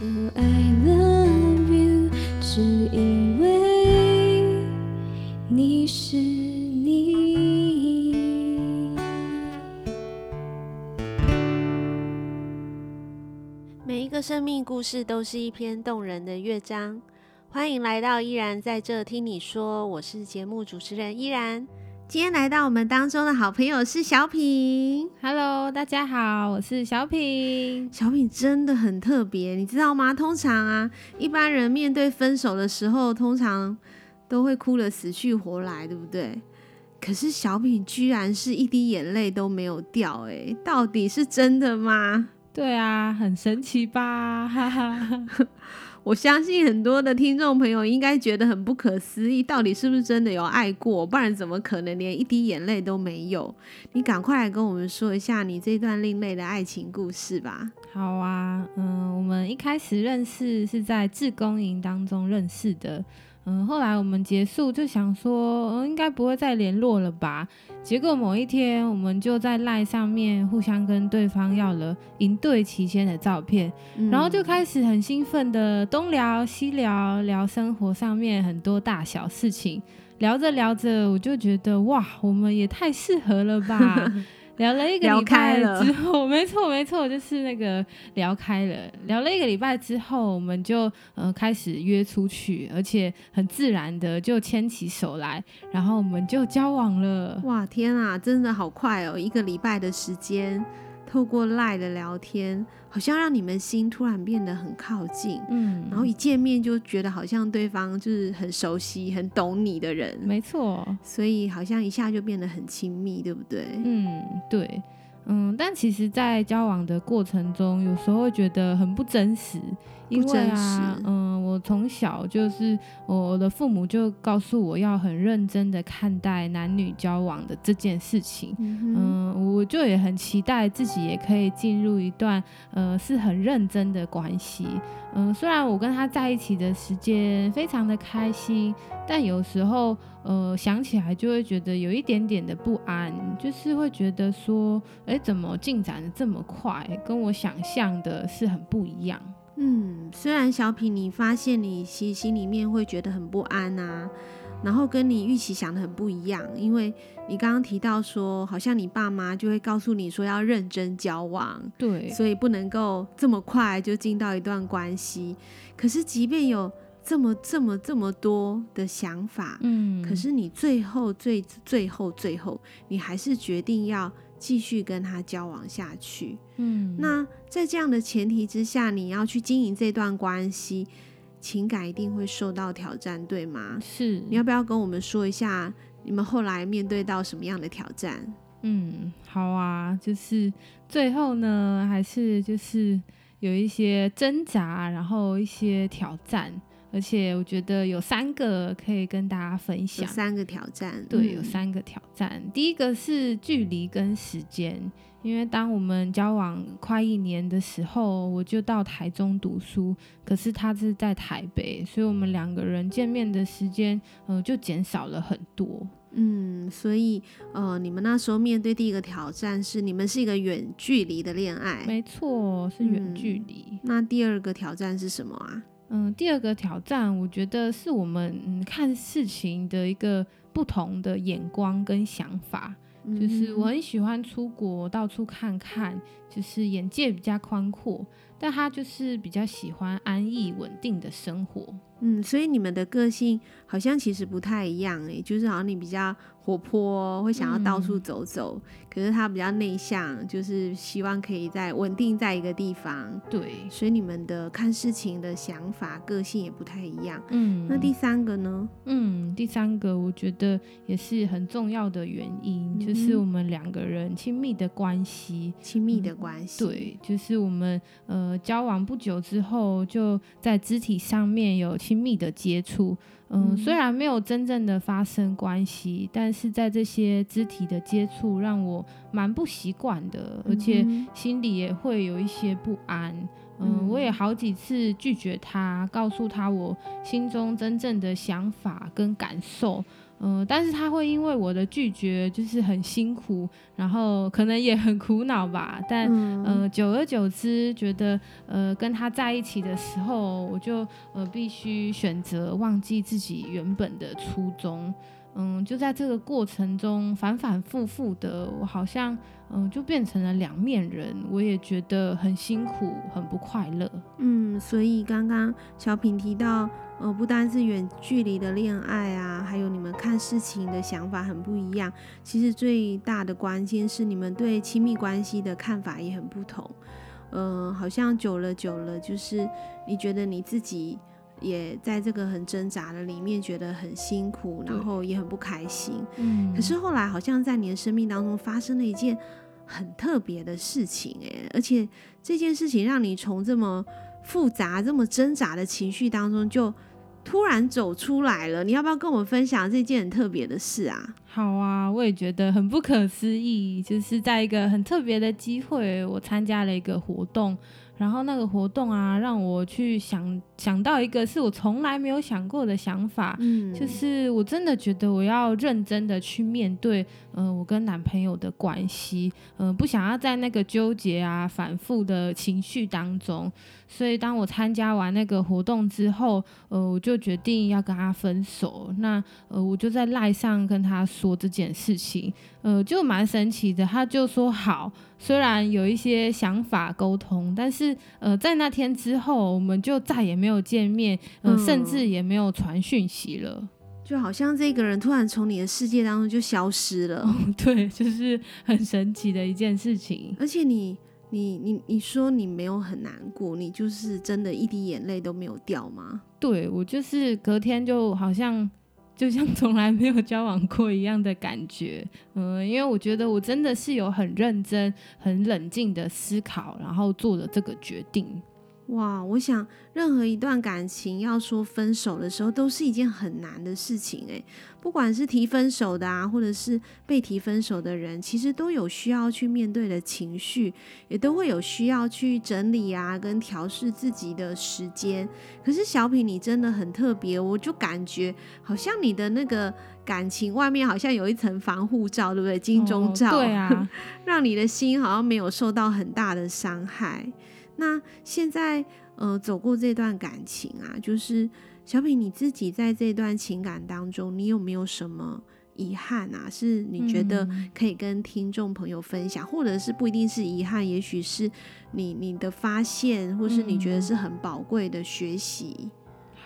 So I love you，只因为你是你。每一个生命故事都是一篇动人的乐章。欢迎来到依然在这听你说，我是节目主持人依然。今天来到我们当中的好朋友是小品。Hello，大家好，我是小品。小品真的很特别，你知道吗？通常啊，一般人面对分手的时候，通常都会哭得死去活来，对不对？可是小品居然是一滴眼泪都没有掉，哎，到底是真的吗？对啊，很神奇吧？哈哈。我相信很多的听众朋友应该觉得很不可思议，到底是不是真的有爱过？不然怎么可能连一滴眼泪都没有？你赶快来跟我们说一下你这段另类的爱情故事吧。好啊，嗯，我们一开始认识是在志工营当中认识的。嗯，后来我们结束就想说，嗯，应该不会再联络了吧？结果某一天，我们就在 LINE 上面互相跟对方要了营队期间的照片，嗯，然后就开始很兴奋的东聊西聊，聊生活上面很多大小事情。聊着聊着，我就觉得哇，我们也太适合了吧。聊了一个礼拜之后，没错没错，就是那个聊开了。聊了一个礼拜之后，我们就呃开始约出去，而且很自然的就牵起手来，然后我们就交往了。哇，天啊，真的好快哦，一个礼拜的时间。透过赖的聊天，好像让你们心突然变得很靠近，嗯，然后一见面就觉得好像对方就是很熟悉、很懂你的人，没错，所以好像一下就变得很亲密，对不对？嗯，对，嗯，但其实，在交往的过程中，有时候会觉得很不真实。因为啊，嗯，我从小就是我的父母就告诉我要很认真的看待男女交往的这件事情，嗯，嗯，我就也很期待自己也可以进入一段呃是很认真的关系，嗯，虽然我跟他在一起的时间非常的开心，但有时候呃想起来就会觉得有一点点的不安，就是会觉得说，哎，怎么进展的这么快，跟我想象的是很不一样。嗯，虽然小品，你发现你其实心里面会觉得很不安啊，然后跟你预期想的很不一样，因为你刚刚提到说，好像你爸妈就会告诉你说要认真交往，对，所以不能够这么快就进到一段关系。可是即便有这么这么这么多的想法，嗯，可是你最后最最后最后，你还是决定要。继续跟他交往下去，嗯，那在这样的前提之下，你要去经营这段关系，情感一定会受到挑战，对吗？是，你要不要跟我们说一下，你们后来面对到什么样的挑战？嗯，好啊，就是最后呢，还是就是有一些挣扎，然后一些挑战。而且我觉得有三个可以跟大家分享。有三个挑战，对，有三个挑战。嗯。第一个是距离跟时间，因为当我们交往快一年的时候，我就到台中读书，可是他是在台北，所以我们两个人见面的时间，呃，就减少了很多。嗯，所以呃，你们那时候面对第一个挑战是，你们是一个远距离的恋爱。没错，是远距离。嗯。那第二个挑战是什么啊？嗯，第二个挑战，我觉得是我们嗯看事情的一个不同的眼光跟想法。就是我很喜欢出国到处看看，就是眼界比较宽阔，但他就是比较喜欢安逸稳定的生活。嗯，所以你们的个性好像其实不太一样诶，就是好像你比较。活泼，会想要到处走走，嗯、可是他比较内向，就是希望可以在稳定在一个地方。对，所以你们的看事情的想法、个性也不太一样。嗯，那第三个呢？嗯，第三个我觉得也是很重要的原因，嗯、就是我们两个人亲密的关系。亲密的关系、嗯，对，就是我们呃交往不久之后，就在肢体上面有亲密的接触。嗯，虽然没有真正的发生关系，但是在这些肢体的接触让我蛮不习惯的，而且心里也会有一些不安。嗯，我也好几次拒绝他，告诉他我心中真正的想法跟感受。嗯、呃，但是他会因为我的拒绝就是很辛苦，然后可能也很苦恼吧。但嗯、呃，久而久之，觉得呃跟他在一起的时候，我就呃必须选择忘记自己原本的初衷。嗯，就在这个过程中反反复复的，我好像嗯就变成了两面人，我也觉得很辛苦，很不快乐。嗯，所以刚刚小品提到，呃，不单是远距离的恋爱啊，还有你们看事情的想法很不一样。其实最大的关键是你们对亲密关系的看法也很不同。嗯、呃，好像久了久了，就是你觉得你自己。也在这个很挣扎的里面，觉得很辛苦，然后也很不开心。嗯，可是后来好像在你的生命当中发生了一件很特别的事情，诶，而且这件事情让你从这么复杂、这么挣扎的情绪当中就突然走出来了。你要不要跟我们分享这件很特别的事啊？好啊，我也觉得很不可思议，就是在一个很特别的机会，我参加了一个活动。然后那个活动啊，让我去想想到一个是我从来没有想过的想法，嗯，就是我真的觉得我要认真的去面对，呃，我跟男朋友的关系，呃，不想要在那个纠结啊、反复的情绪当中。所以当我参加完那个活动之后，呃，我就决定要跟他分手。那呃，我就在赖上跟他说这件事情，呃，就蛮神奇的，他就说好。虽然有一些想法沟通，但是呃，在那天之后，我们就再也没有见面，呃，嗯、甚至也没有传讯息了，就好像这个人突然从你的世界当中就消失了。嗯、对，就是很神奇的一件事情。而且你你你你说你没有很难过，你就是真的一滴眼泪都没有掉吗？对，我就是隔天就好像。就像从来没有交往过一样的感觉，嗯，因为我觉得我真的是有很认真、很冷静的思考，然后做了这个决定。哇，我想任何一段感情要说分手的时候，都是一件很难的事情诶，不管是提分手的啊，或者是被提分手的人，其实都有需要去面对的情绪，也都会有需要去整理啊，跟调试自己的时间。可是小品，你真的很特别，我就感觉好像你的那个感情外面好像有一层防护罩，对不对？金钟罩，哦，对啊，让你的心好像没有受到很大的伤害。那现在，呃，走过这段感情啊，就是小品你自己在这段情感当中，你有没有什么遗憾啊？是你觉得可以跟听众朋友分享，嗯、或者是不一定是遗憾，也许是你你的发现，或是你觉得是很宝贵的学习。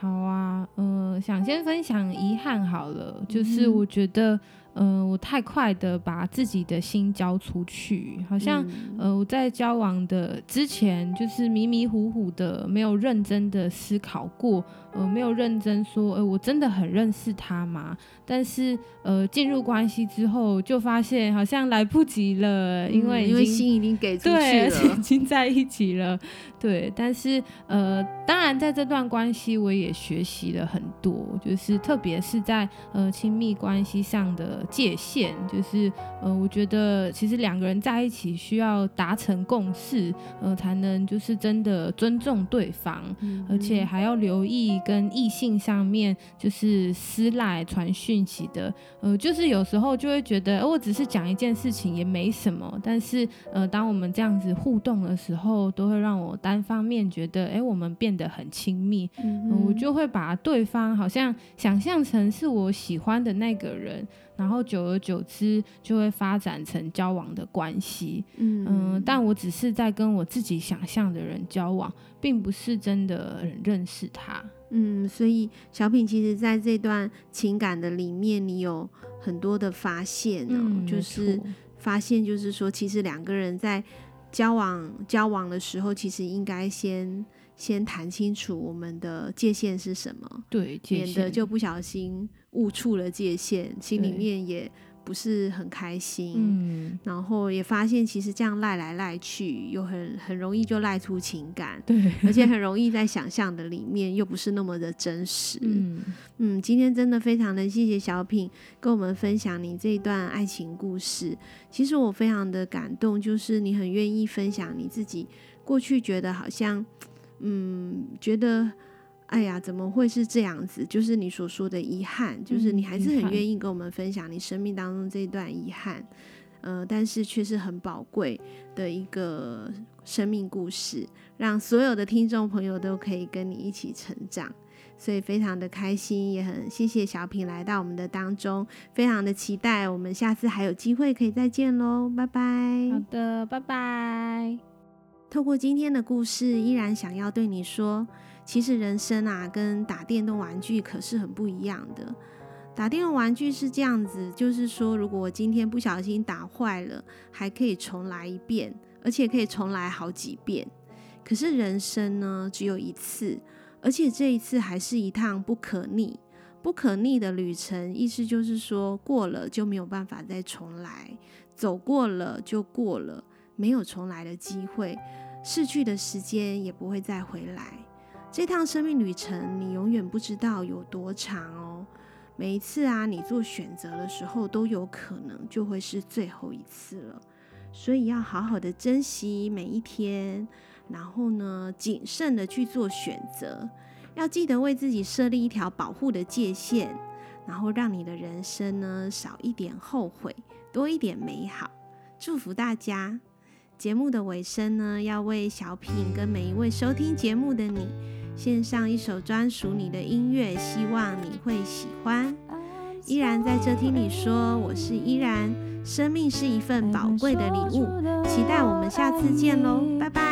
好啊，呃，想先分享遗憾好了，就是我觉得。嗯、呃，我太快的把自己的心交出去，好像、嗯、呃我在交往的之前就是迷迷糊糊的，没有认真的思考过，呃，没有认真说，呃，我真的很认识他吗？但是呃进入关系之后，就发现好像来不及了，因为、嗯、因为心已经给出去了，对，已经在一起了，对。但是呃，当然在这段关系，我也学习了很多，就是特别是在呃亲密关系上的。界限就是，呃，我觉得其实两个人在一起需要达成共识，呃，才能就是真的尊重对方，嗯、而且还要留意跟异性上面就是私赖传讯息的，呃，就是有时候就会觉得，呃、我只是讲一件事情也没什么，但是呃，当我们这样子互动的时候，都会让我单方面觉得，哎，我们变得很亲密，嗯、呃，我就会把对方好像想象成是我喜欢的那个人。然后久而久之就会发展成交往的关系，嗯，嗯，但我只是在跟我自己想象的人交往，并不是真的认识他，嗯，所以小品其实在这段情感的里面，你有很多的发现，嗯，就是发现就是说，其实两个人在交往交往的时候，其实应该先先谈清楚我们的界限是什么，对，免得就不小心。误触了界限，心里面也不是很开心，嗯，然后也发现其实这样赖来赖去，又很很容易就赖出情感，对，而且很容易在想象的里面又不是那么的真实，嗯。嗯，今天真的非常的谢谢小品跟我们分享你这一段爱情故事，其实我非常的感动，就是你很愿意分享你自己过去觉得好像，嗯，觉得。哎呀，怎么会是这样子？就是你所说的遗憾，就是你还是很愿意跟我们分享你生命当中这一段遗憾，呃，但是却是很宝贵的一个生命故事，让所有的听众朋友都可以跟你一起成长。所以非常的开心，也很谢谢小品来到我们的当中，非常的期待我们下次还有机会可以再见喽，拜拜。好的，拜拜。透过今天的故事，依然想要对你说，其实人生啊，跟打电动玩具可是很不一样的。打电动玩具是这样子，就是说，如果我今天不小心打坏了，还可以重来一遍，而且可以重来好几遍。可是人生呢，只有一次。而且这一次还是一趟不可逆、不可逆的旅程，意思就是说，过了就没有办法再重来，走过了就过了，没有重来的机会，逝去的时间也不会再回来。这趟生命旅程，你永远不知道有多长哦。每一次啊，你做选择的时候，都有可能就会是最后一次了，所以要好好的珍惜每一天。然后呢，谨慎的去做选择，要记得为自己设立一条保护的界限，然后让你的人生呢少一点后悔，多一点美好。祝福大家！节目的尾声呢，要为小品跟每一位收听节目的你献上一首专属你的音乐，希望你会喜欢。依然在这听你说，我是依然，生命是一份宝贵的礼物，期待我们下次见喽，拜拜。